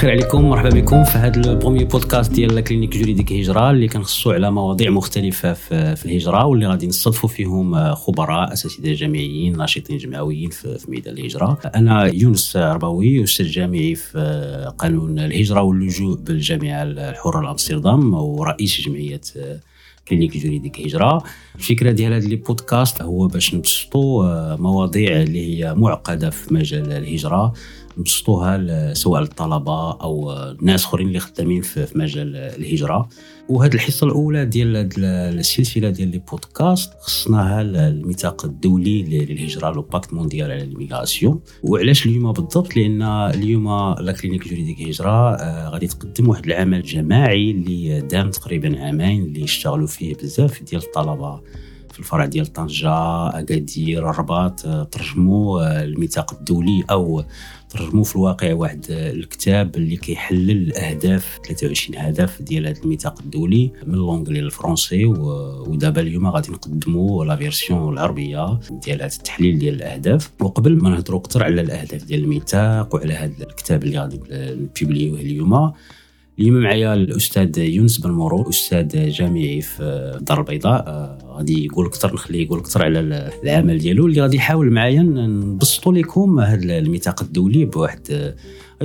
الخير عليكم مرحبا بكم في هذا ال premier podcast ديال كلينيك جوريديك هجره اللي كنخصو على مواضيع مختلفة في, الهجرة واللي غادي نستضفوا فيهم خبراء أساتذة جامعيين ناشطين جمعويين في, ميدان الهجرة. أنا يونس عرباوي أستاذ جامعي في قانون الهجرة واللجوء بالجامعة الحرة لأمستردام ورئيس جمعية كلينيك جوريديك هجره الفكرة ديال هذا البودكاست هو باش نبسطوا مواضيع اللي هي معقدة في مجال الهجرة. نبسطوها سواء للطلبة أو ناس آخرين اللي خدامين في مجال الهجرة. وهذه الحصة الأولى ديال السلسلة ديال les podcasts خصصناها الميثاق الدولي للهجرة le pacte mondial على les migrations. وعلاش اليوم بالضبط؟ لأن اليوم la clinique juridique هجرة آه، غادي تقدم واحد العمل جماعي اللي دام تقريبا عامين اللي اشتغلوا فيه بزاف ديال الطلبة. في الفرع ديال طنجة أكادير الرباط آه، ترجموا آه، الميثاق الدولي أو ترجموا في الواقع واحد الكتاب اللي كيحلل الاهداف 23 هدف ديال هذا الميثاق الدولي من l'anglais لل français ودابا اليوم غادي نقدموا la version العربية ديال هذا التحليل ديال الاهداف. وقبل ما نهضروا أكثر على الأهداف ديال الميثاق وعلى هذا الكتاب اللي غادي ن publier وه اليوم اليوم معايا الأستاذ يونس بن مرو أستاذ جامعي في الدار البيضاء. آه، غادي يقول أكثر نخليه يقول أكثر على العمل ديالو اللي غادي يحاول معايا نبسطوا لكم هذا الميثاق الدولي بواحد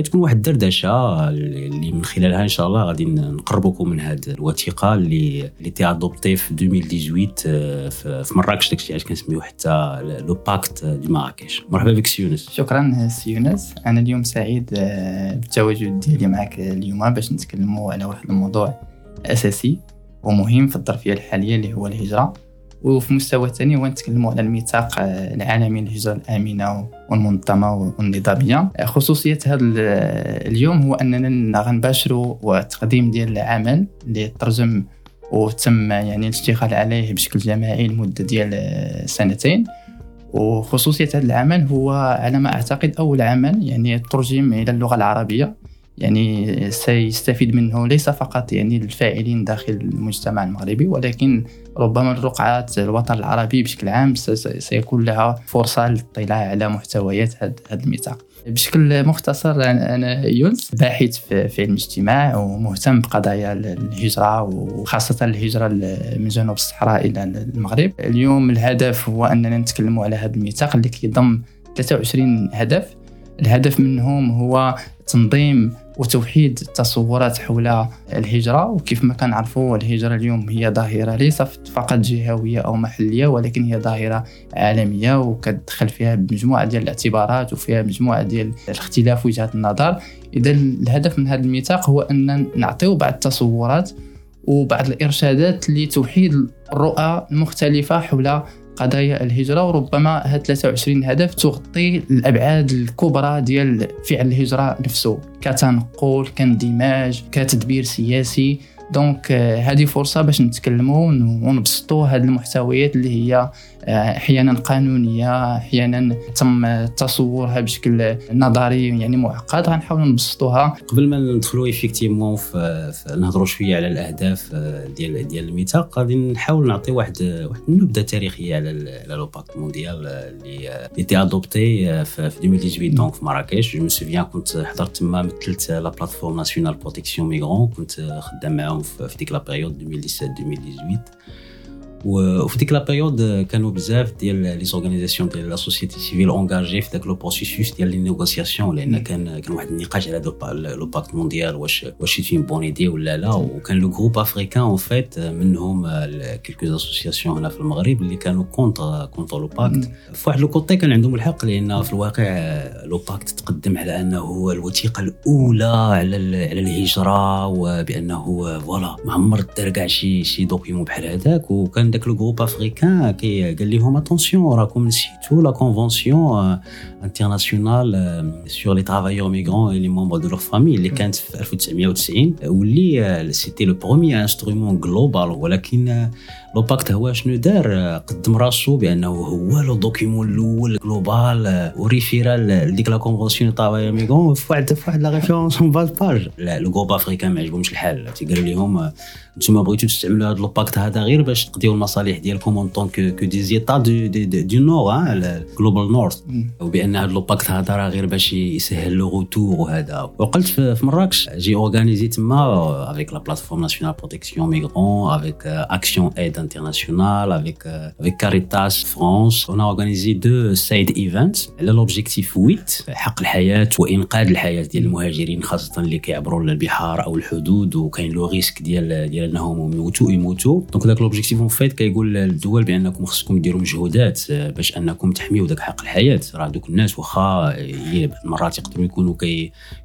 تكون واحد الدردشة اللي من خلالها إن شاء الله غادي نقربكم من هذه الوثيقة اللي اللي été adopté في 2018 آه، في مراكش داكشي علاش كنسميو حتى le pacte de Marrakech مرحبا بك سي يونس. شكرا سي يونس. أنا اليوم سعيد آه، بالتواجد ديالي معك اليوم باش نتكلموا على واحد الموضوع أساسي ومهم في الظرفية الحالية اللي هو الهجرة. وفي مستوى ثاني هو نتكلموا على الميثاق العالمي للهجرة الآمنة والمنظمة والنظامية. خصوصية هذا اليوم هو أننا غنباشروا وتقديم ديال العمل اللي ترجم وتم يعني الاشتغال عليه بشكل جماعي لمدة ديال سنتين. وخصوصية هذا العمل هو على ما أعتقد أول عمل يعني ترجم إلى اللغة العربية. يعني سيستفيد منه ليس فقط يعني الفاعلين داخل المجتمع المغربي ولكن ربما الرقعات الوطن العربي بشكل عام سيكون لها فرصة للاطلاع على محتويات هذا الميثاق. بشكل مختصر أنا يونس باحث في علم الاجتماع ومهتم بقضايا الهجرة وخاصة الهجرة من جنوب الصحراء إلى المغرب. اليوم الهدف هو أننا نتكلم على هذا الميثاق اللي كيضم 23 هدف. الهدف منهم هو تنظيم وتوحيد التصورات حول الهجرة وكيف ما كنعرفوا الهجرة اليوم هي ظاهرة ليست فقط جهوية أو محلية ولكن هي ظاهرة عالمية وكتدخل فيها مجموعة ديال الاعتبارات وفيها مجموعة ديال الاختلاف وجهات النظر. إذا الهدف من هذا الميثاق هو أن نعطيو بعض التصورات وبعض الإرشادات لتوحيد الرؤى المختلفة حول قضايا الهجرة وربما هاد 23 هدف تغطي الأبعاد الكبرى ديال فعل الهجرة نفسه. كتنقل كاندماج كتدبير سياسي. donc هذه فرصة باش نتكلموا ونبسطوا هاد المحتويات اللي هي أحيانا قانونية أحيانا تم تصورها بشكل نظري يعني معقد غنحاولوا نبسطوها. قبل ما ندخلوا effectivement في نهضروا شوية على الأهداف آه، ديال ديال الميثاق غادي نحاول نعطي واحد واحد النبذة تاريخية على على le pacte mondial اللي اللي était adopté في 2018 donc في مراكش. je me souviens كنت حضرت تما مثلت la plateforme nationale protection migrants كنت خدام معاهم في ديك la période 2017 2018 وفي ديك la période كانوا بزاف ديال les organisations ديال la société civile engagées في داك le processus ديال les négociations لأن كان كان واحد النقاش على le pacte mondial واش واش c'est bonne idée ولا لا وكان le groupe africain en fait منهم quelques associations هنا في المغرب اللي كانوا contre contre le pacte في واحد le côté كان عندهم الحق لأن في الواقع le pacte تقدم على انه هو الوثيقه الاولى على على الهجره وبانه voilà ما عمر دار كاع شي شي document بحال هذاك وكان داك le groupe africain كي قال لهم attention راكم نسيتو la convention internationale sur les travailleurs migrants et les membres de leur famille اللي كانت في 1990 واللي c'était le premier instrument global ولكن le pacte هو شنو دار قدم راسو بأنه هو le document الأول global و référait ل ديك la convention travailleurs migrants في واحد في واحد la référence en bas page le groupe africain ما عجبهمش الحال. تيقال لهم أنتم بغيتو تستعملوا هذا le pacte هذا غير باش تقضيو المصالح ديالكم en tant que des états du du nord global north وبان هذا le pacte هذا راه غير باش يسهل le retour وهذا وقلت في مراكش j'ai organisé تما avec la plateforme nationale protection migrants avec ActionAid International avec avec Caritas France on a organisé deux side events على l'objectif 8 حق الحياة وانقاذ الحياة ديال المهاجرين خاصه اللي كيعبروا البحار أو الحدود وكاين le risque ديال ديال انهم يموتوا يموتوا donc داك l'objectif en fait كيقول للدول بانكم خصكم ديروا مجهودات باش انكم تحميوا داك حق الحياة راه دوك الناس واخا مرات يقدروا يكونوا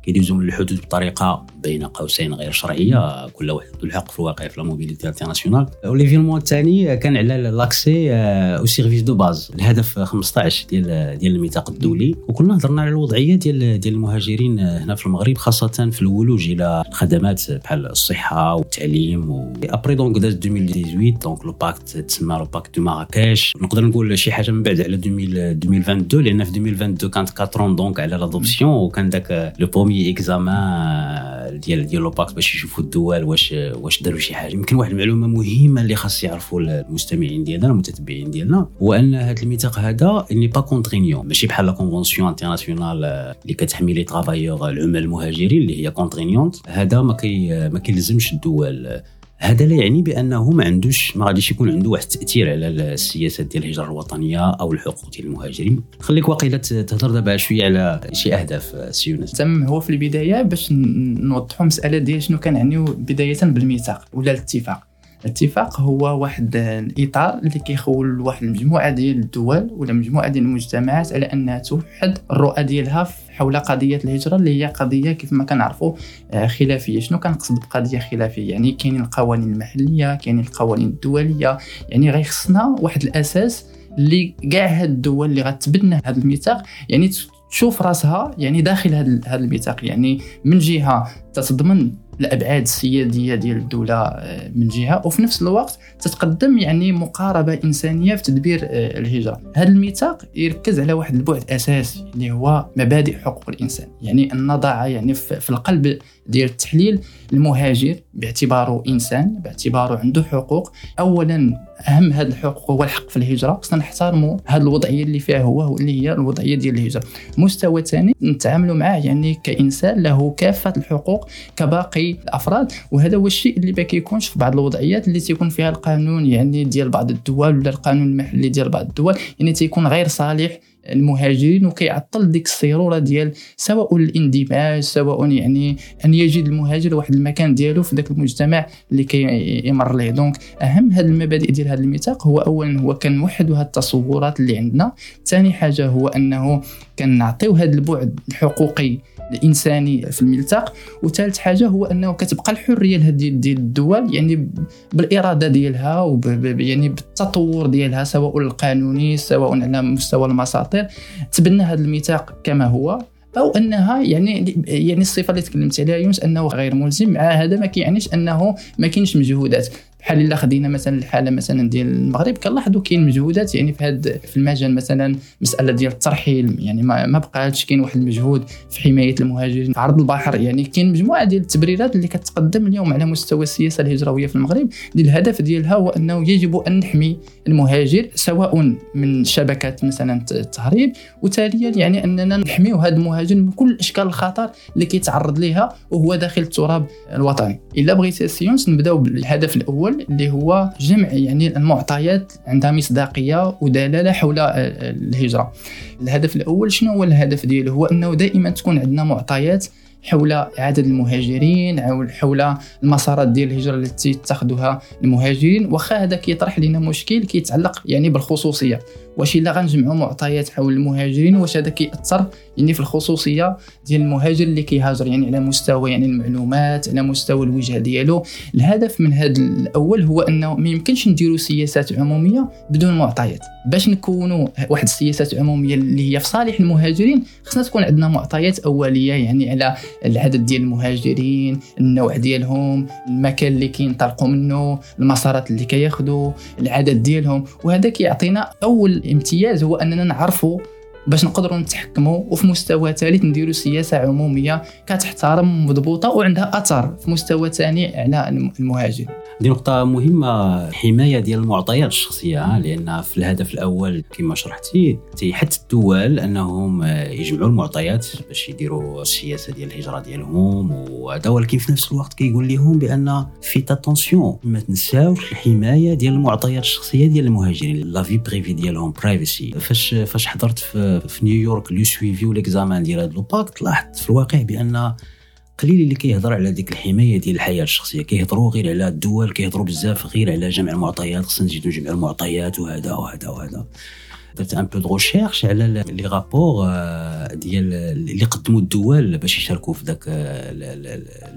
كيدوزوا من الحدود بطريقه بين قوسين غير شرعيه كل واحد عنده الحق في الواقع في la mobilité internationale و l'événement الثاني كان على l'accès aux services de base الهدف 15 ديال ديال الميثاق الدولي. وكنا هضرنا على الوضعية ديال ديال المهاجرين هنا في المغرب خاصة في الولوج إلى خدمات بحال الصحة والتعليم و après donc داز 2018 donc le pacte تسمى le pacte de مراكش نقدر نقول شي حاجة من بعد على 2022 لأن في 2022 كانت 4 donc على l'adoption وكان داك le premier examen ديال ديال le pacte باش يشوفوا الدول واش واش داروا شي حاجة. يمكن واحد المعلومة مهمة اللي خاص يعرفوا المستمعين ديالنا المتتبعين ديالنا هو ان هذا الميثاق هذا n'est pas contraignant ماشي بحال la convention internationale اللي كتحمي les travailleurs العمال المهاجرين اللي هي contraignante هذا ما كي ما كيلزمش الدول. هذا لا يعني بأنه ما عندوش ما غاديش يكون عنده واحد التأثير على السياسات ديال الهجرة الوطنية أو الحقوق ديال المهاجرين. خليك واقيلا تهضر دابا شوية على شي أهداف سيونس تم هو في البداية باش نوضحوا مسألة ديال شنو كنعنيو بداية بالميثاق ولا الاتفاق. الاتفاق هو واحد الإطار اللي كيخول واحد المجموعة ديال الدول ولا مجموعة ديال المجتمعات على انها توحد الرؤى ديالها حول قضية الهجرة اللي هي قضية كيف ما كنعرفوا آه، خلافية. شنو كنقصد بقضية خلافية؟ يعني كاينين القوانين المحلية كاينين القوانين الدولية. يعني غيخصنا واحد الأساس اللي كاع هاد الدول اللي غتبنى هذا الميثاق. يعني تشوف راسها يعني داخل هذا الميثاق. يعني من جهة تتضمن الأبعاد السيادية ديال الدولة آه، من جهة. وفي نفس الوقت تتقدم يعني مقاربة إنسانية في تدبير آه، الهجرة. هذا الميثاق يركز على واحد البعد أساسي اللي هو مبادئ حقوق الإنسان. يعني أن نضع يعني في القلب ديال التحليل المهاجر باعتباره إنسان باعتباره عنده حقوق. اولا أهم هذه الحقوق هو الحق في الهجرة. خصنا نحترموا هذه الوضعيه اللي فيها هو اللي هي الوضعية ديال الهجرة. مستوى ثاني نتعاملوا معاه يعني كإنسان له كافة الحقوق كباقي الأفراد. وهذا هو الشيء اللي ما كيكونش في بعض الوضعيات اللي تيكون فيها القانون يعني ديال بعض الدول ولا القانون المحلي ديال بعض الدول. يعني تيكون غير صالح المهاجرين وكيعطل ديك الصيرورة ديال سواء الاندماج سواء يعني أن يجد المهاجر واحد المكان ديالو في ذاك المجتمع اللي كيمر ليه. donc أهم هذه المبادئ ديال هذا الميثاق هو اولا هو كنوحدوا هذه التصورات اللي عندنا. ثاني حاجة هو أنه كنعطيو هذا البعد الحقوقي الإنساني في الملتق وثالث حاجة هو أنه كتبقى الحرية ديال ديال الدول يعني بالإرادة ديالها وب يعني بالتطور ديالها سواء القانوني سواء على مستوى المساطير تبنى هذا الميثاق كما هو أو أنها يعني يعني الصفة اللي تكلمت عليها يونس أنه غير ملزم مع هذا ما كيعنيش أنه ما كاينش مجهودات. بحال إلا خدينا مثلا الحالة مثلا ديال المغرب كنلاحظوا كاين مجهودات يعني في هذا في المجال مثلا مسألة ديال الترحيل. يعني ما, ما بقاتش كاين واحد المجهود في حماية المهاجرين. في عرض البحر يعني كاين مجموعة ديال التبريرات اللي كتقدم اليوم على مستوى السياسة الهجروية في المغرب. اللي الهدف ديالها هو أنه يجب أن نحمي المهاجر سواء من شبكات مثلا التهريب وتاليا يعني أننا نحميو هذا المهاجر من كل أشكال الخطر اللي كيتعرض لها وهو داخل التراب الوطني. إلا بغيت سيونس نبدأو بالهدف الأول. الأول اللي هو جمع يعني المعطيات عندها مصداقية ودلالة حول الهجرة. الهدف الأول شنو هو الهدف ديالو؟ هو أنه دائما تكون عندنا معطيات حول عدد المهاجرين حول المسارات ديال الهجرة التي يتخذها المهاجرين واخا هذا كيطرح لنا مشكل كيتعلق يعني بالخصوصية. واش الا غنجمعوا معطيات حول المهاجرين واش هذا كيأثر يعني في الخصوصية ديال المهاجر اللي كيهاجر يعني على مستوى يعني المعلومات على مستوى الوجهة ديالو. الهدف من هذا الأول هو أنه ما يمكنش نديروا سياسات عمومية بدون معطيات. باش نكونوا واحد السياسات عمومية اللي هي في صالح المهاجرين خصنا تكون عندنا معطيات أولية يعني على العدد ديال المهاجرين النوع ديالهم المكان اللي كينطلقوا منه المسارات اللي كياخذوا العدد ديالهم. وهذا كيعطينا أول امتياز هو أننا نعرفوا باش نقدروا نتحكموا وفي مستوى ثالث نديروا سياسة عمومية كتحترم مضبوطة وعندها أثر في مستوى ثاني على المهاجر. دي نقطة مهمة حماية ديال المعطيات الشخصية لأن في الهدف الأول كما شرحتي تيحث الدول أنهم يجمعوا المعطيات باش يديروا السياسة ديال الهجرة ديالهم وهذا ولكن في نفس الوقت كيقول لهم بأن في attention ما تنساوش الحماية ديال المعطيات الشخصية ديال المهاجرين la vie privée ديالهم privacy فاش فاش حضرت في, في نيويورك le suivi و l'examen ديال هذا le pacte لاحظت في الواقع بأن قليل اللي كيهضر على ديك الحماية ديال الحياة الشخصية كيهضروا غير على الدول كيهضروا بزاف غير على جمع المعطيات خصنا نزيدو نجمع المعطيات وهذا وهذا وهذا. درت un peu de recherche على les rapports ديال اللي قدموا الدول باش يشاركوا في ذاك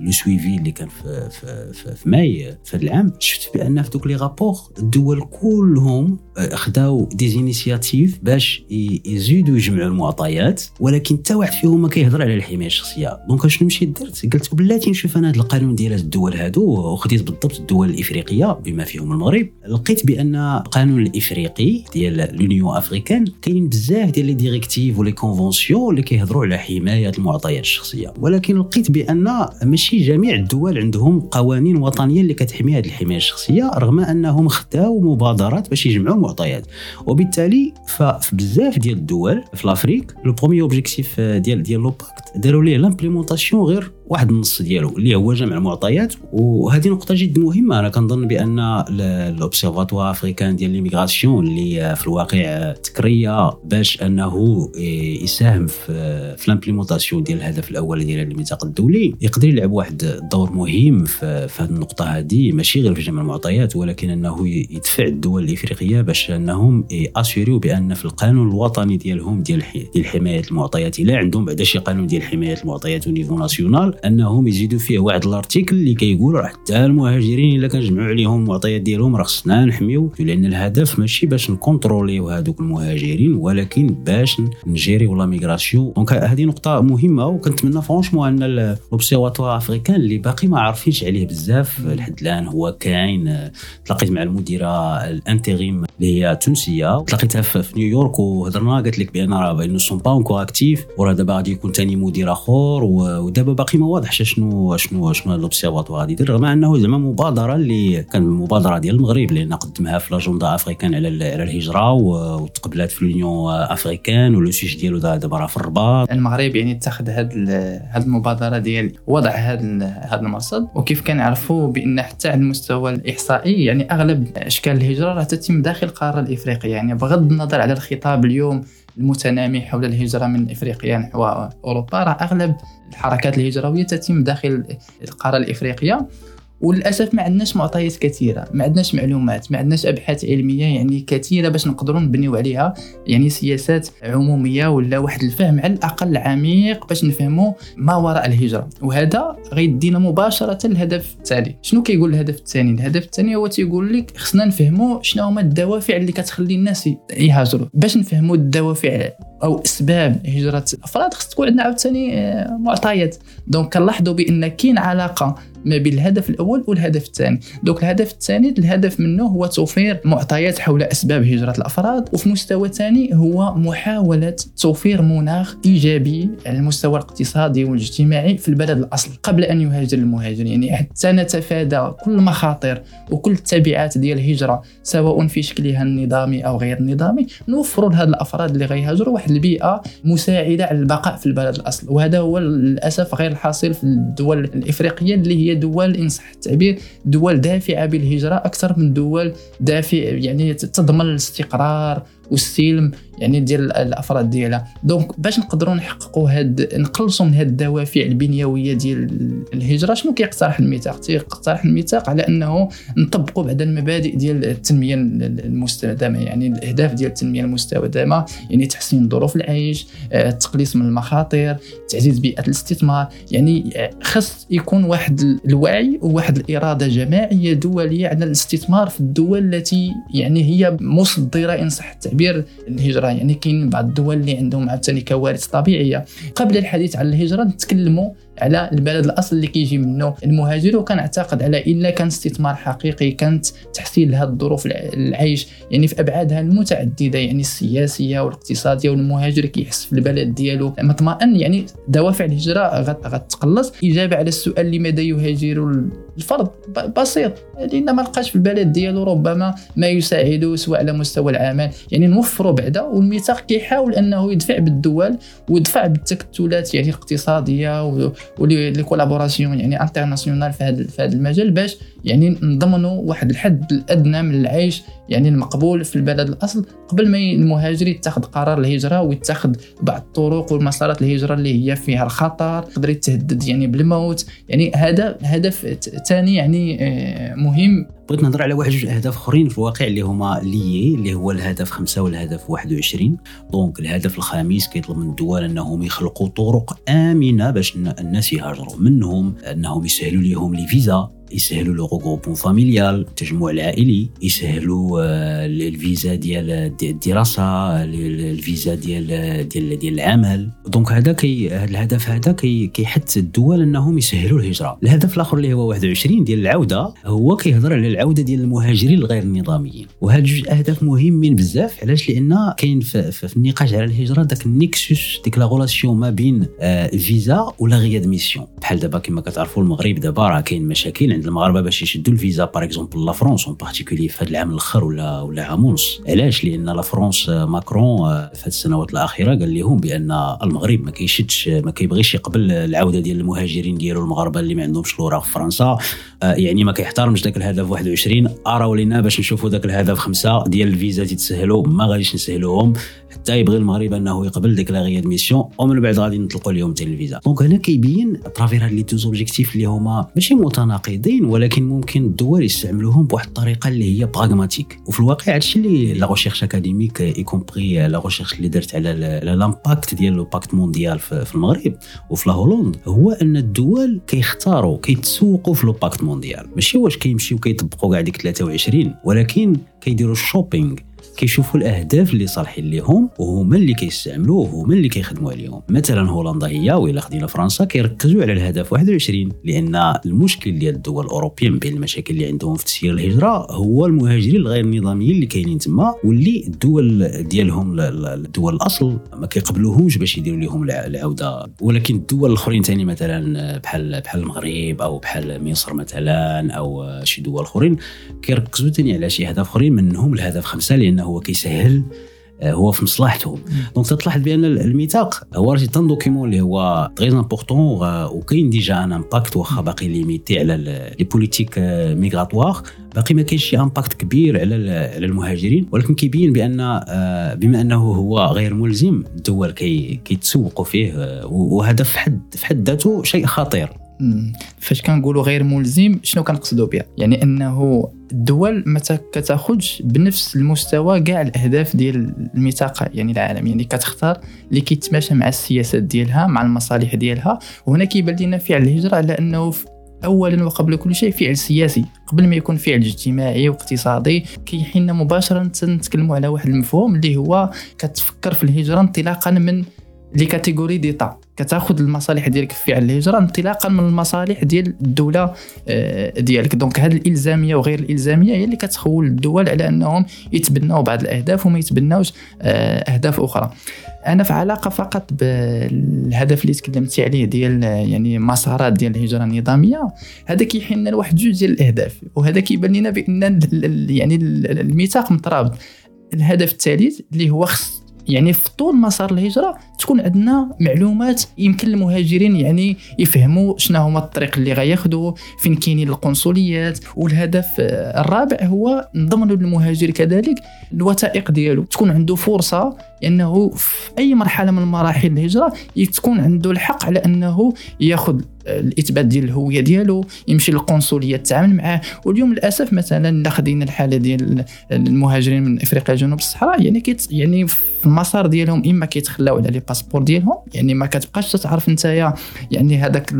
le suivi اللي كان في في, في, في ماي في هذا العام. شفت بأن في دوك les rapports الدول كلهم خداو des initiatives باش يزيدوا يجمعوا المعطيات ولكن حتى واحد فيهم ما كيهضر على الحماية الشخصية. donc شنو مشيت درت؟ قلت بلاتي نشوف أنا هذا القانون ديال الدول هادو وخديت بالضبط الدول الإفريقية بما فيهم المغرب. لقيت بأن القانون الإفريقي ديال l'Union africaine كاين بزاف ديال les directives و les conventions اللي كيهضروا على حماية المعطيات الشخصية. ولكن لقيت بأن ماشي جميع الدول عندهم قوانين وطنية اللي كتحمي هذه الحماية الشخصية رغم أنهم خداو مبادرات باش يجمعوا المعطيات وبالتالي ففي بزاف ديال الدول في l'Afrique le premier objectif ديال ديال le pacte داروا ليه l'implémentation غير واحد النص ديالو اللي هو جمع المعطيات. وهذه نقطة جد مهمة. أنا كنظن بأن ال observatoire africain ديال les migrations اللي في الواقع تكريا باش أنه يساهم في, في ديال الهدف الأول ديال الميثاق الدولي. يقدر يلعب واحد الدور مهم في, هذه النقطة هذه ماشي غير في جمع المعطيات ولكن أنه يدفع الدول الإفريقية باش أنهم أسوريو بأن في القانون الوطني ديالهم ديال حماية المعطيات. إلا عندهم بعدا شي قانون ديال حماية المعطيات au niveau national أنهم يزيدوا فيه واحد ال article اللي كيقول راه حتى المهاجرين إلا كنجمعوا عليهم المعطيات ديالهم راه خصنا نحميو لأن الهدف ماشي باش نكونتروليو هذوك المهاجرين ولكن باش نجيريو la migration donc هذه نقطة مهمة وكنتمنى franchement أن l'observatoire africain اللي باقي ما عارفينش عليه بزاف لحد الان هو كاين تلاقيت مع المديرة ال intérim اللي هي تونسية تلاقيتها في نيويورك وهضرنا قالت لك بأن راه nous sommes pas encore actifs وراه دابا غادي يكون ثاني مدير آخر ودابا باقي ما واضحش شنو شنو شنو l'observatoire غادي يدير رغم أنه زعما مبادرة اللي كان مبادرة ديال المغرب لأن قدمها في l'agenda africain على على الهجرة وتقبلات في l'Union africaine و le siège ديالو دابا راه في الرباط. المغرب يعني اتخذ هذه هذه المبادرة ديال وضع هذا هذا المرصد وكيف كنعرفوا بأن حتى على المستوى الإحصائي يعني أغلب أشكال الهجرة راه تتم داخل القاره الإفريقية. يعني بغض النظر على الخطاب اليوم المتنامي حول الهجرة من إفريقيا نحو أوروبا. راه أغلب الحركات الهجروية تتم داخل القارة الإفريقية. وللأسف ما عندناش معطيات كثيرة ما عندناش معلومات ما عندناش أبحاث علمية يعني كثيرة باش نقدروا نبنيو عليها يعني سياسات عمومية ولا واحد الفهم على الأقل عميق باش نفهموا ما وراء الهجرة. وهذا غيدينا مباشرة للهدف التالي. شنو كيقول الهدف الثاني؟ الهدف الثاني هو تيقول لك خصنا نفهموا شنو هما الدوافع اللي كتخلي الناس يهاجروا. باش نفهموا الدوافع أو أسباب هجرة الافراد خص تكون عندنا عاوتاني آه، معطيات. donc كنلاحظوا بأن كاين علاقة ما بين الهدف الأول والهدف الثاني. donc الهدف الثاني الهدف منه هو توفير معطيات حول أسباب هجرة الأفراد وفي مستوى ثاني هو محاولة توفير مناخ إيجابي على المستوى الاقتصادي والاجتماعي في البلد الأصل قبل أن يهاجر المهاجر يعني حتى نتفادى كل المخاطر وكل التبعات ديال الهجرة سواء في شكلها النظامي أو غير النظامي. نوفروا لهاد الأفراد اللي غيهاجروا واحد البيئة مساعدة على البقاء في البلد الأصل. وهذا هو للأسف غير الحاصل في الدول الإفريقية اللي هي دول إن صح التعبير دول دافعة بالهجرة أكثر من دول دافع يعني تضمن الاستقرار والسلم يعني ديال الأفراد ديالها. دونك باش نقدروا نحققوا هاد نقلصوا من هاد الدوافع البنيوية ديال الهجرة شنو كيقترح الميثاق؟ تيقترح الميثاق على أنه نطبقوا بعد المبادئ ديال التنمية المستدامة يعني الأهداف ديال التنمية المستدامة يعني تحسين ظروف العيش التقليص من المخاطر تعزيز بيئة الاستثمار يعني خص يكون واحد الوعي وواحد الإرادة جماعية دولية على الاستثمار في الدول التي يعني هي مصدرة إن صح التعبير تعبير الهجرة يعني كاين بعض الدول اللي عندهم عاوتاني كوارث طبيعية. قبل الحديث عن الهجرة نتكلموا على البلد الأصل اللي كيجي منه المهاجر وكنعتقد على إلا كان استثمار حقيقي كانت تحسين لهذه الظروف العيش يعني في أبعادها المتعددة يعني السياسية والاقتصادية والمهاجر كيحس في البلد ديالو مطمئن يعني دوافع الهجرة غتقلص. إجابة على السؤال لماذا يهاجر الفرد؟ بسيط لأن ما لقاش في البلد ديالو ربما ما يساعده سواء على مستوى العمل يعني نوفروا بعدا والميثاق كيحاول أنه يدفع بالدول ويدفع بالتكتلات يعني الاقتصادية و les collaborations يعني internationales في هذا في هذا المجال باش يعني نضمنوا واحد الحد الأدنى من العيش يعني المقبول في البلد الأصل قبل ما المهاجر يتخذ قرار الهجرة ويتخذ بعض الطرق والمسارات الهجرة اللي هي فيها الخطر يقدر يتهدد يعني بالموت. يعني هذا هدف ثاني يعني آه، مهم. بغيت نهضر على واحد جوج أهداف أخرين في الواقع اللي هما لي اللي هو الهدف خمسة والهدف 21 donc الهدف الخامس كيطلب من الدول أنهم يخلقوا طرق آمنة باش الناس يهاجروا منهم أنهم يسهلوا لهم les visas. يسهلوا le regroupement familial التجمع العائلي يسهلوا آه، الفيزا ديال الدراسة الفيزا ديال ديال ديال العمل. donc هذا كي هذا الهدف هذا كي كيحث الدول إنهم يسهلوا الهجرة. الهدف الآخر اللي هو 21 ديال العودة هو كيهضر على العودة ديال المهاجرين الغير النظاميين وهاد جوج أهداف مهمين بزاف علاش؟ لأن كاين في, في النقاش على الهجرة داك ال nexus ديك là ما بين الفيزا آه، و la réadmission بحال دابا كما كتعرفوا المغرب دابا راه كاين مشاكل المغاربة باش يشدوا الفيزا par exemple la France en particulier في هذا العام الأخر ولا ولا عام ونص علاش؟ لأن la France آه، ماكرون آه، في هذه السنوات الأخيرة قال لهم بأن المغرب ما كيشدش ما كيبغيش يقبل العودة ديال المهاجرين ديالو المغاربة اللي ما عندهمش الاوراق في فرنسا. يعني ما كيحترمش ذاك الهدف 21 alors لينا باش نشوفوا ذاك الهدف خمسة ديال الفيزا تتسهلوا ما غاديش نسهلوهم. حتى يبغي المغرب أنه يقبل ديك la réadmission ومن بعد غادي نطلقوا لهم حتى الفيزا. donc هنا كيبين à travers هاد les deux objectifs اللي هما ماشي متناقضين ولكن ممكن الدول يستعملوهم بواحد الطريقة اللي هي pragmatique وفي الواقع هادشي اللي la recherche académique y compris la recherche اللي درت على l'impact ديال le pacte mondial في المغرب وفي la Hollande هو أن الدول كيختاروا كيتسوقوا في le pacte mondial ماشي واش كيمشيو كيطبقوا كاع ديك 23 ولكن كيديروا ال shopping كيشوفوا الأهداف اللي صالحين لهم وهما اللي كيستعملوه وهما اللي كيخدموا عليهم. مثلا هولندا هي ولا خدينا فرنسا كيركزوا على الهدف 21 لأن المشكل ديال الدول الأوروبية من بين المشاكل اللي عندهم في تسيير الهجرة هو المهاجرين الغير نظاميين اللي كاينين تما واللي الدول ديالهم الدول الأصل ما كيقبلوهمش باش يديروا لهم العودة. ولكن الدول الأخرين ثاني مثلا بحال بحال المغرب أو بحال مصر مثلا أو شي دول أخرين كيركزوا ثاني على شي اهداف أخرين منهم الهدف خمسة لأنه هو كيسهل آه، هو في مصلحتهم donc تلاحظ بأن الميثاق هو راه un document اللي هو très important وكاين déjà un impact واخا باقي limité على les politiques migratoires. باقي ما كاينش شي impact كبير على على المهاجرين. ولكن كيبين بأن آه، بما أنه هو غير ملزم الدول كيتسوقوا فيه آه، وهذا في حد في حد ذاته شيء خطير. فاش كنقولوا غير ملزم شنو كنقصدوا بها؟ يعني إنه الدول ما كتاخذش بنفس المستوى كاع الأهداف ديال الميثاق يعني العالمي. يعني كتختار اللي كيتماشى مع السياسات ديالها مع المصالح ديالها. وهنا كيبان لنا فعل الهجرة على أنه اولا وقبل كل شيء فعل سياسي. قبل ما يكون فعل اجتماعي واقتصادي كيحينا مباشره نتكلموا على واحد المفهوم اللي هو كتفكر في الهجرة انطلاقا من les catégories d'État كتاخذ المصالح ديالك في فعل الهجرة انطلاقا من المصالح ديال الدولة آه، ديالك. donc هذه الإلزامية وغير الإلزامية هي اللي كتخول الدول على أنهم يتبناو بعض الأهداف وما يتبناوش آه، أهداف أخرى. أنا في علاقة فقط بالهدف اللي تكلمتي عليه ديال يعني مسارات ديال الهجرة النظامية. هذا كيحن لواحد جوج ديال الأهداف وهذا كيبان لنا بأن يعني الميثاق مترابط. الهدف الثالث اللي هو خص يعني في طول مسار الهجرة تكون عندنا معلومات يمكن المهاجرين يعني يفهموا شنو هما الطريق اللي غياخذوا فين كاينين القنصليات والهدف الرابع هو نضمن للمهاجر كذلك الوثائق ديالو. تكون عنده فرصة إنه في أي مرحلة من مراحل الهجرة تكون عنده الحق على إنه ياخذ الإثبات ديال الهوية ديالو يمشي للقنصلية يتعامل معاه. واليوم للأسف مثلا الا خدينا الحالة ديال المهاجرين من إفريقيا جنوب الصحراء يعني كيت يعني في المسار ديالهم إما كيتخلاو على les passeports ديالهم يعني ما كتبقاش تعرف انت يعني هذاك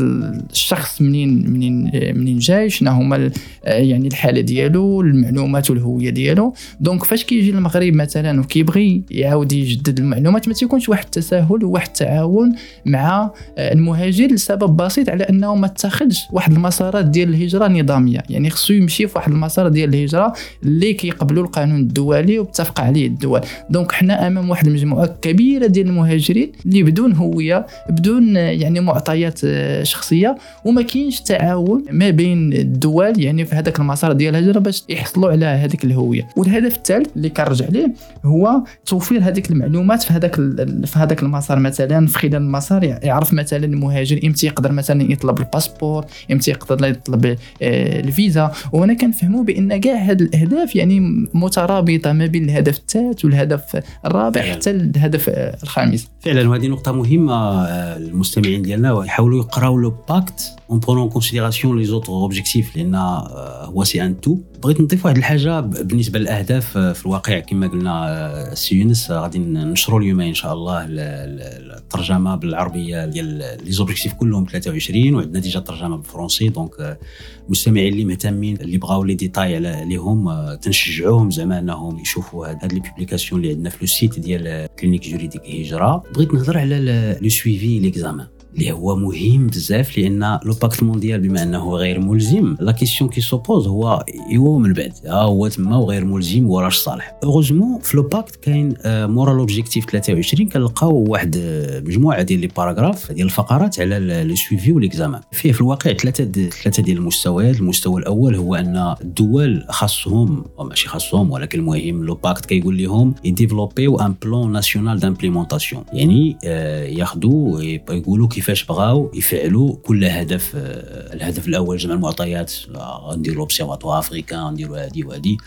الشخص منين منين منين جاي شنو هما يعني الحالة ديالو المعلومات والهوية ديالو. donc فاش كيجي المغرب مثلا وكيبغي يعاود يجدد المعلومات ما تيكونش واحد التساهل وواحد التعاون مع المهاجر لسبب بسيط على أنه ما اتخذش واحد المسارات ديال الهجرة نظامية. يعني خصو يمشي في واحد المسار ديال الهجرة اللي كيقبلوا القانون الدولي وبتفق عليه الدول. donc حنا أمام واحد المجموعة كبيرة ديال المهاجرين اللي بدون هوية بدون يعني معطيات آه، شخصية وما كاينش تعاون ما بين الدول يعني في هذاك المسار ديال الهجرة باش يحصلوا على هذيك الهوية. والهدف الثالث اللي كنرجع ليه هو توفير هذيك المعلومات في هذاك في هذاك المسار. مثلا في خلال المسار يعرف مثلا المهاجر إمتى يقدر مثلا يطلب الباسبور إمتى يقدر يطلب آه، الفيزا. وهنا كنفهموا بأن كاع هذه الأهداف يعني مترابطة ما بين الهدف الثالث والهدف الرابع حتى الهدف الخامس. فعلا وهذه نقطة مهمة آه، المستمعين ديالنا يحاولوا يقراوا le pacte en prenant en considération les autres objectifs لأن هو c'est un tout بغيت نضيف واحد الحاجة بالنسبة للأهداف آه، في الواقع. كما قلنا سي يونس غادي ننشروا اليوم إن شاء الله الترجمة بالعربية ديال les objectifs كلهم 23 وعندنا déjà ترجمه بالفرنسي. donc المستمعين اللي مهتمين اللي بغاو les détails عليهم آه، تنشجعوهم زعما أنهم يشوفوا هاد les publications اللي عندنا في le site ديال clinique juridique هجره بغيت نهضر على le suivi, l'examen اللي هو مهم بزاف لأن le pacte mondial بما أنه غير ملزم la question qui se pose هو ايوا من بعد. ها هو تما وغير ملزم وراش صالح. heureusement في le pacte كاين مورا l'objectif 23 كنلقاو واحد آه، مجموعة ديال les paragraphes ديال الفقرات على le suivi و l'examen فيه في الواقع ثلاثة ثلاثة ديال المستويات. المستوى الأول هو أن الدول خاصهم ماشي خاصهم ولكن المهم le pacte كيقول لهم يـ développer يو un plan national d'implémentation يعني آه، ياخذوا يقولوا كيف كيفاش بغاو يفعلوا كل هدف آه، الهدف الأول جمع المعطيات غنديروا observatoire africain غنديروا هادي وهادي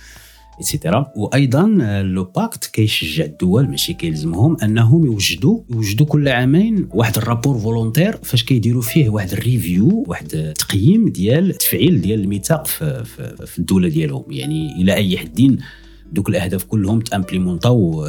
et cetera وأيضا آه، le pacte كيشجع الدول ماشي كيلزمهم أنهم يوجدوا يوجدوا كل عامين واحد ال rapport volontaire فاش كيديروا فيه واحد ال review واحد التقييم ديال التفعيل ديال الميثاق في, في, في الدولة ديالهم. يعني إلى أي حد دوك الأهداف كلهم ت implémenter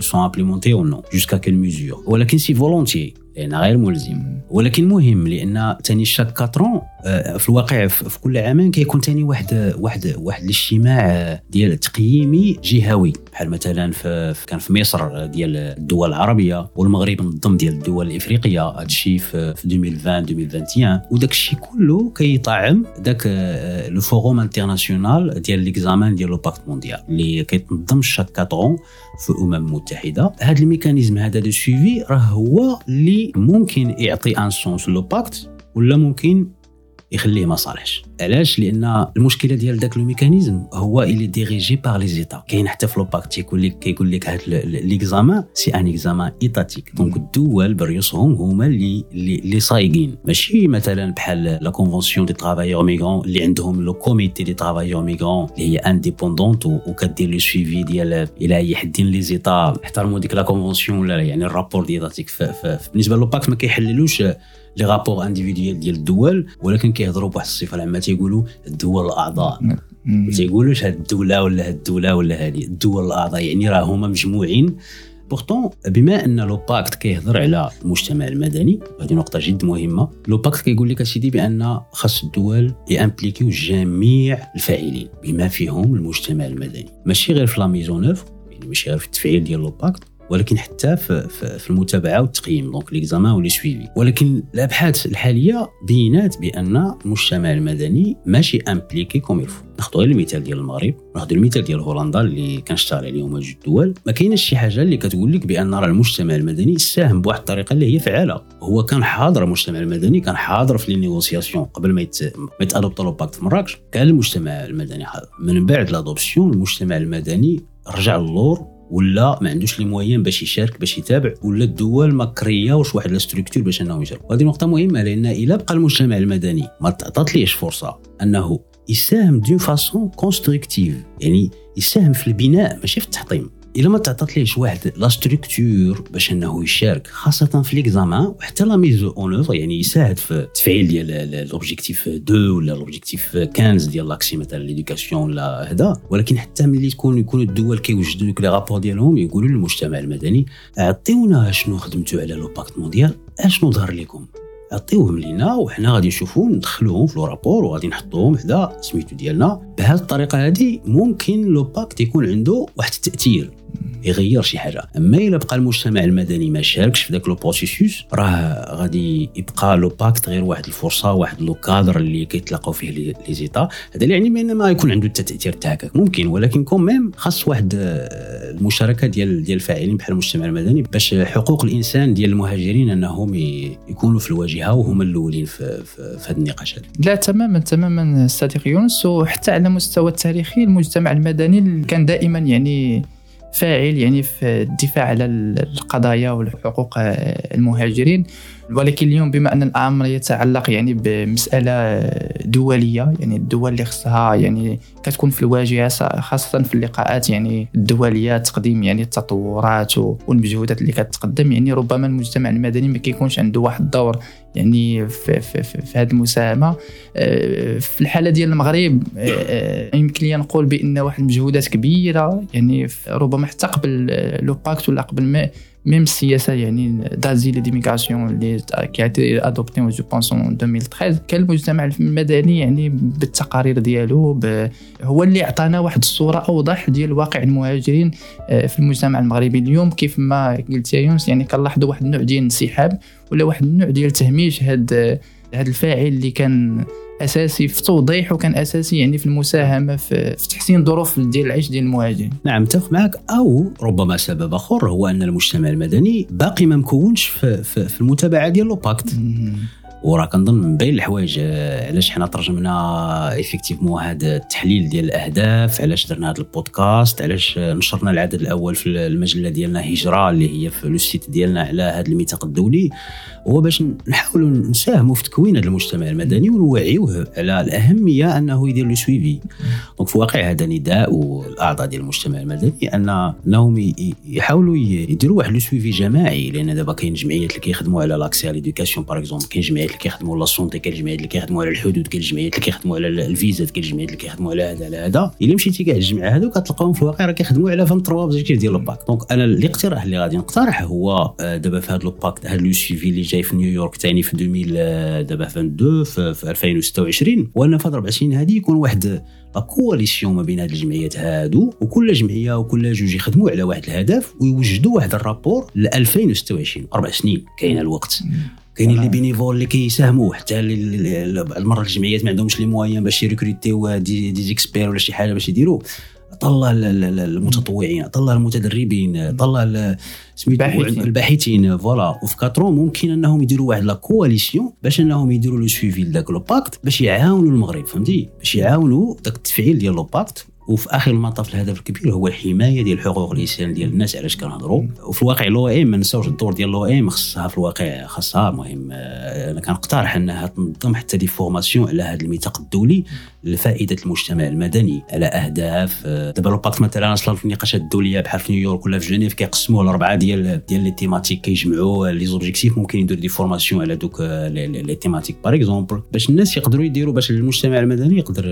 او sont implémentés ou non jusqu'à quelle mesure ولكن c'est volontaire لأن غير ملزم. ولكن مهم لأن ثاني chaque quatre ans آه، في الواقع في كل عامين كيكون ثاني واحد واحد واحد الاجتماع ديال تقييمي جهوي. بحال مثلا في كان في مصر ديال الدول العربية والمغرب نظم ديال الدول الإفريقية. هذا الشيء في 2020 2021 وداك الشيء كله كيطعم داك آه، le forum international ديال l'examen ديال le pacte mondial اللي كيتنظم chaque quatre ans في الأمم المتحدة. هذا ال mécanisme هذا de suivi راه هو اللي ممكن يعطي un sens le pacte ولا ممكن يخليه ما صالحش. علاش؟ لأن المشكلة ديال داك le mécanisme هو اللي dirigé par les États كاين حتى في le pacte تيقول لك كيقول لك هاد l'examen c'est un examen étatique donc الدول بريوسهم هما اللي اللي صايقين. ماشي مثلا بحال la convention des travailleurs migrants اللي عندهم le comité des travailleurs migrants اللي هي indépendante وكدير le suivi ديال إلى أي حد les États احترموا ديك la convention ولا يعني ال rapport ديال étatique بالنسبة ل le pacte ما كيحللوش les rapports individuels ديال الدول ولكن كيهضروا بواحد الصفة العامه تيقولوا الدول الأعضاء. ما تيقولوش هاد الدولة ولا هاد الدولة ولا هذه الدول الأعضاء يعني راه هما مجموعين. pourtant بما أن le pacte كيهضر على المجتمع المدني هذه نقطة جد مهمة. le pacte كيقول لك أسيدي بأن خاص الدول ي impliquer يو جميع الفاعلين بما فيهم المجتمع المدني. ماشي غير في la mise en œuvre يعني ماشي غير في التفعيل ديال le pacte ولكن حتى في, في المتابعة والتقييم donc l'examen و le suivi. ولكن الأبحاث الحالية بينات بأن المجتمع المدني ماشي impliqué comme il faut ناخذ غير المثال ديال المغرب ناخذ المثال ديال هولندا اللي كنشتغل عليهم جوج الدول ما كاينش شي حاجة اللي كتقول لك بأن راه المجتمع المدني ساهم بواحد الطريقة اللي هي فعالة. هو كان حاضر المجتمع المدني كان حاضر في les négociations قبل ما يت... ما يت adopter le pacte في مراكش. كان المجتمع المدني حاضر. من بعد l'adoption المجتمع المدني رجع للور ولا ما عندوش les moyens باش يشارك باش يتابع ولا الدول ما créer اوش واحد la structure باش أنهم يشاركوا. وهذه نقطة مهمة لأن إلا بقى المجتمع المدني ما تعطاتلوش فرصة؟ أنه يساهم d'une façon constructive يعني يساهم في البناء ماشي في التحطيم. إلا ما تعطاتلوش واحد la structure باش إنه يشارك خاصة في l'examen وحتى la mise en œuvre يعني يساعد في التفعيل ديال l'objectif 2 ولا l'objectif 15 ديال l'accès مثلا l'éducation ولا هذا. ولكن حتى ملي تكون يكون الدول كيوجدوا لك les rapports ديالهم يقولوا للمجتمع المدني عطيونا شنو خدمتوا على le pacte mondial أشنو ظهر لكم؟ عطيوهم لينا وحنا غادي نشوفوا ندخلوهم في le rapport وغادي نحطوهم حدا سميتو ديالنا. بهذه الطريقة هذه ممكن le pacte يكون عنده واحد التأثير. يغير شي حاجة. أما إلا بقى المجتمع المدني ما شاركش في ذاك le processus راه غادي يبقى le pacte غير واحد الفرصة واحد le cadre اللي كيتلاقاو فيه les États هذا يعني بان ما يكون عنده التأثير تاعك ممكن ولكن quand même خاص واحد آه، المشاركة ديال ديال الفاعلين بحال المجتمع المدني باش حقوق الإنسان ديال المهاجرين أنهم يكونوا في الواجهة وهما الأولين في, في, في هذه النقاشات لا تماما تماما صديق يونس. وحتى على المستوى التاريخي المجتمع المدني كان دائما يعني فاعل يعني في الدفاع على القضايا والحقوق المهاجرين. ولكن اليوم بما أن الأمر يتعلق يعني بمسألة دولية يعني الدول اللي خصها يعني كتكون في الواجهة خاصة في اللقاءات يعني الدولية تقديم يعني التطورات والمجهودات اللي كتقدم. يعني ربما المجتمع المدني ما كيكونش عنده واحد الدور يعني في, في, في, في هذه المساهمة. آه، في الحالة ديال المغرب آه، آه، يمكن لي نقول بأن واحد المجهودات كبيرة يعني ربما حتى قبل le pacte ولا قبل ما même السياسة يعني d'asile d'immigration اللي qui a été adoptée je pense en 2013 كان المجتمع المدني يعني بالتقارير ديالو هو اللي عطانا واحد الصورة اوضح ديال واقع المهاجرين في المجتمع المغربي اليوم كيف ما قلت يا يونس يعني كنلاحظوا واحد النوع ديال الانسحاب ولا واحد النوع ديال تهميش هاد هاد الفاعل اللي كان أساسي في توضيح وكان أساسي يعني في المساهمة في, في تحسين ظروف ديال العيش ديال المهاجرين نعم متفق معك. أو ربما سبب آخر هو أن المجتمع المدني باقي ما مكونش في, في, في المتابعة ديال le pacte. وراه كنظن من بين الحوايج آه، علاش حنا ترجمنا effectivement هذا التحليل ديال الأهداف علاش درنا هذا البودكاست علاش نشرنا العدد الأول في المجلة ديالنا هجرة اللي هي في le site ديالنا على هذا الميثاق الدولي. هو باش نحاولوا نساهموا في تكوين هذا المجتمع المدني ونوعيوه على الأهمية أنه يدير le suivi. Donc في الواقع هذا نداء والأعضاء ديال المجتمع المدني أن انهم يحاولوا يديروا واحد le suivi جماعي لأن دابا كاين جمعيات اللي كيخدموا على l'accès على l'éducation par exemple كاين جمعيات اللي كيخدموا la santé كاين جمعيات اللي كيخدموا على الحدود كاين جمعيات اللي كيخدموا على الفيزات كاين جمعيات اللي كيخدموا على هذا على هذا. إلا مشيتي كاع الجمعية هذو كتلقاهم في الواقع راه كيخدموا على 23 objectifs ديال الـ pacte donc أنا الاقتراح اللي غادي نقترح هو آه، دابا في هذا الـ pacte هذا le suivi اللي جاي في نيويورك ثاني في 2000 آه، دابا 22 في 2026 وان في هاد أربع سنين هذه يكون واحد la coalition ما بين هاد الجمعيات هادو وكل جمعية وكل جوج يخدموا على واحد الهدف ويوجدوا واحد الـ rapport ل 2026 أربع سنين كاين الوقت. كاينين les bénévoles اللي كيساهموا حتى المرة الجمعيات ما عندهمش les moyens باش يريكروتيو des, des experts ولا شي حاجة باش يديروا. طلع المتطوعين طلع المتدربين طلع سميتو الباحثين. Voilà. وفي quatre ans ممكن إنهم يديروا واحد la coalition باش إنهم يديروا le suivi لذاك le pacte باش يعاونوا المغرب فهمتي؟ باش يعاونوا ذاك التفعيل ديال le pacte وفي آخر المطاف الهدف الكبير هو الحماية ديال حقوق الإنسان ديال الناس علاش كنهضروا. وفي الواقع l'OM ما نساوش الدور ديال l'OM خصها في الواقع خاصها المهم آه، أنا كنقترح أنها تنظم حتى des formations على هذا الميثاق الدولي لفائدة المجتمع المدني. على أهداف آه، دابا le pacte مثلا أصلا في النقاشات الدولية بحال في نيويورك ولا في جنيف كيقسموه لاربعه ديال ديال les thématiques كيجمعوا les objectifs ممكن يديروا des formations على دوك آه، les thématiques par exemple باش الناس يقدروا يديروا باش المجتمع المدني يقدر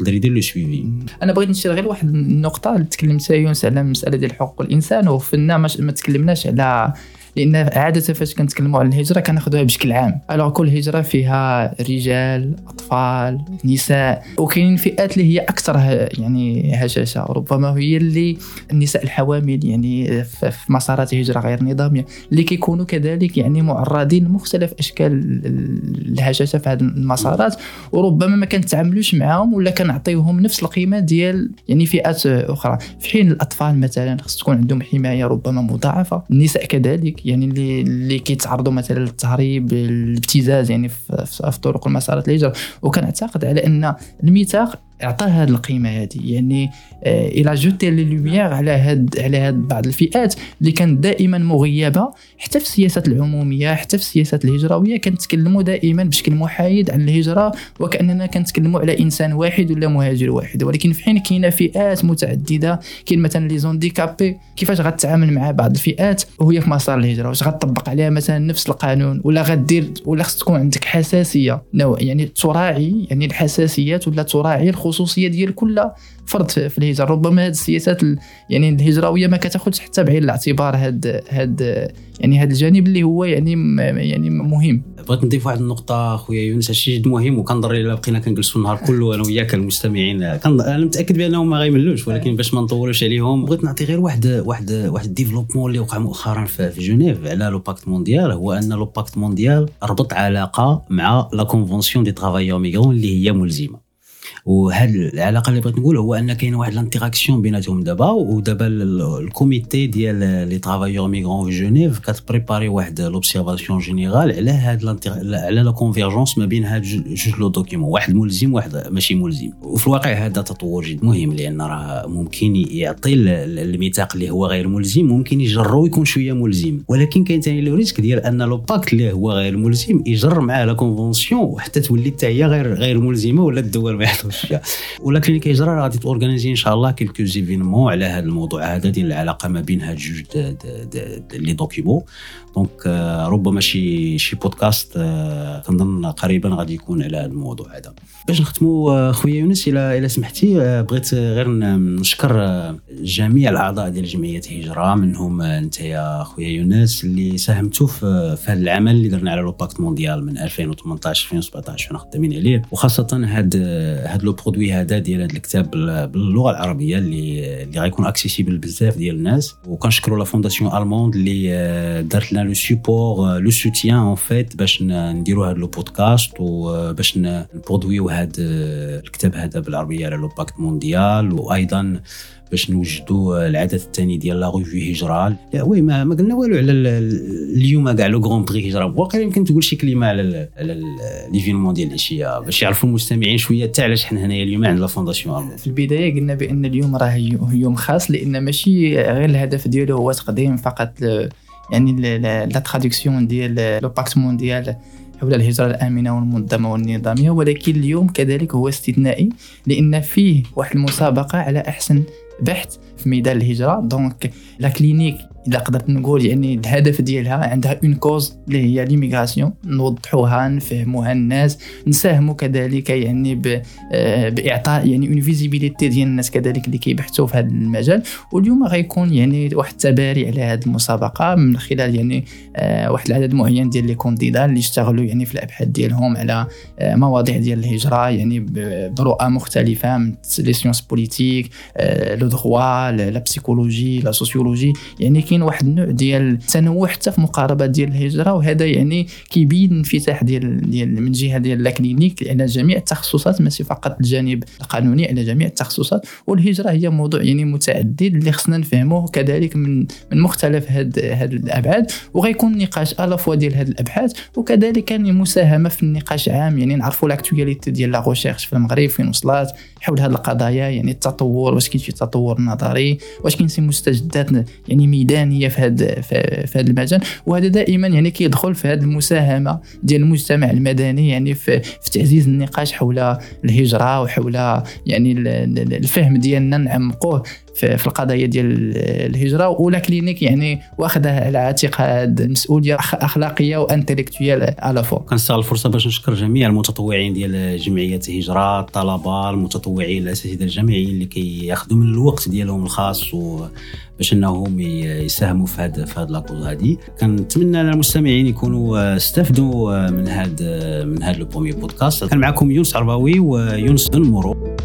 يقدر يدير le suivi. أنا بغيت نشير غير واحد النقطة اللي تكلمت يونس على المساله ديال حقوق الإنسان وفنا ما تكلمناش على لأن عادة فاش كنتكلموا على الهجرة كناخذوها بشكل عام. ألوغ كل هجرة فيها رجال أطفال نساء وكاينين فئات اللي هي أكثر يعني هشاشة. ربما هي اللي النساء الحوامل يعني في مسارات هجره غير نظامية اللي كيكونوا كذلك يعني معرضين لمختلف أشكال الهشاشة في هذه المسارات وربما ما كنتعاملوش معاهم ولا كنعطيوهم نفس القيمة ديال يعني فئات أخرى. في حين الأطفال مثلا خص تكون عندهم حماية ربما مضاعفة النساء كذلك يعني اللي اللي كيتعرضوا مثلا للتهريب الابتزاز يعني في, في طرق المسارات الهجره وكنعتقد على أن الميثاق عطاه هذه القيمة هذه يعني il a jeté les lumières على هاد على هاد بعض الفئات اللي كانت دائما مغيبة حتى في السياسات العمومية حتى في السياسات الهجرويه كنتكلموا دائما بشكل محايد عن الهجرة وكأننا كنتكلموا على إنسان واحد ولا مهاجر واحد. ولكن في حين كاينة فئات متعددة؟ كاين مثلا les handicapés. كيفاش غتعامل مع بعض الفئات وهي في مسار الهجرة؟ واش غتطبق عليها مثلا نفس القانون؟ ولا غدير ولا خص تكون عندك حساسية نوع يعني تراعي يعني الحساسيات ولا تراعي الخصوصية ديال كل فرد في الهجرة. ربما هذه السياسات يعني الهجرويه ما كتاخذش حتى بعين الاعتبار هاد هاد يعني هذا الجانب اللي هو يعني يعني مهم. بغيت نضيف واحد النقطة خويا يونس هادشي جد مهم وكنظر إلا بقينا كنجلسوا النهار كله أنا وياك المستمعين. أنا متأكد بأنهم ما غيملوش ولكن باش ما نطولوش عليهم بغيت نعطي غير واحد واحد واحد الـ développement اللي وقع مؤخرا في, جنيف على le pacte mondial هو أن le pacte mondial ربط علاقة مع la convention des travailleurs migrants اللي هي ملزمة. وهذه العلاقه اللي بغيت نقول هو أن كاين واحد الـ interaction بيناتهم دابا ودابا الـ comité ديال les travailleurs migrants في جنيف كت préparer واحد l'observation générale على هاد على la convergence ما بين هاد جوج les documents واحد ملزم واحد ماشي ملزم. وفي الواقع هذا تطور جد مهم لأن راه ممكن يعطي الميثاق اللي هو غير ملزم ممكن يجرو يكون شوية ملزم. ولكن كاين ثاني le risque ديال أن le pacte اللي هو غير ملزم يجر معاه la convention وحتى تولي حتى هي غير غير ملزمة ولا الدول ما يحضرش فيها ولكن اللي كيجرى غادي ت organiser إن شاء الله quelques événements على هذا الموضوع. هذا ديال العلاقة ما بين هاد جوج les documents donc ربما شي شي بودكاست كنظن قريبا غادي يكون على هذا الموضوع هذا. باش نختموا خويا يونس إلى إلى سمحتي بغيت غير نشكر جميع الأعضاء ديال جمعية هجرة منهم أنت يا خويا يونس اللي ساهمتوا في, هذا العمل اللي درنا على le pacte mondial من 2018 2017 وأنا خدامين عليه. وخاصة هاد هاد le produit هذا ديال هذا الكتاب باللغة العربية اللي اللي غيكون accessible بزاف ديال الناس. وكنشكروا la fondation allemande اللي دارت لنا le support le soutien en fait باش نديروا هذا le podcast وباش نبرودويو هذا الكتاب هذا بالعربية على le pacte mondial وأيضا باش نوجدوا العدد الثاني ديال la revue هجره oui ما, ما قلنا والو على اليوم كاع le grand prix هجرة. واقيلا يمكن تقول شي كلمة على على l'événement ديال العشيه باش يعرفوا المستمعين شوية حتى علاش حنا هنايا اليوم عند la fondation في البداية قلنا بأن اليوم راه يوم خاص لأن ماشي غير الهدف ديالو هو تقديم فقط يعني la traduction ديال le pacte mondial حول الهجرة الآمنة والمنظمة والنظامية. ولكن اليوم كذلك هو استثنائي لأن فيه واحد المسابقة على أحسن بحث في ميدان الهجرة. donc la clinique إذا قدرت نقول يعني الهدف ديالها عندها une cause اللي هي l'immigration نوضحوها نفهموها الناس نساهموا كذلك يعني آه، بإعطاء يعني une visibilité ديال الناس كذلك اللي كيبحثوا في هذا المجال. واليوم غيكون يعني واحد التباري على هذه المسابقة من خلال يعني آه، واحد العدد معين ديال les candidats اللي اشتغلوا يعني في الأبحاث ديالهم على آه، مواضيع ديال الهجرة يعني برؤى مختلفة من les sciences politiques le droit la psychologie la sociologie يعني كاين واحد النوع ديال التنوع حتى في مقاربة ديال الهجرة وهذا يعني كيبين الانفتاح ديال ديال من جهة ديال la clinique على جميع التخصصات ماشي فقط الجانب القانوني على جميع التخصصات. والهجرة هي موضوع يعني متعدد اللي خصنا نفهموه كذلك من من مختلف هاد هاد الأبعاد وغيكون نقاش الافوا ديال هاد الأبحاث وكذلك يعني مساهمة في النقاش عام. يعني نعرفوا لاكتواليتي ديال لا في المغرب فين وصلت حول هاد القضايا يعني التطور واش كاين شي تطور نظري واش كاين شي مستجدات يعني ميدان المهنيه في هذا في هذا المجال. وهذا دائما يعني كيدخل في هذه المساهمة ديال المجتمع المدني يعني في, في تعزيز النقاش حول الهجرة وحول يعني الفهم ديالنا نعمقوه. في, القضايا ديال الهجرة و la clinique يعني واخذها على عاتقها المسؤولية أخلاقية و intellectuelle على فوق كنستغل الفرصه باش نشكر جميع المتطوعين ديال جمعية هجرة الطلبة المتطوعين الأساتذة الجامعيين اللي كياخذوا من الوقت ديالهم الخاص و باش انهم يساهموا في هذا في هذا la cause هذه كنتمنى المستمعين يكونوا استفدوا من هذا من هذا البو mis podcast كان معكم يونس عرباوي ويونس بنمورو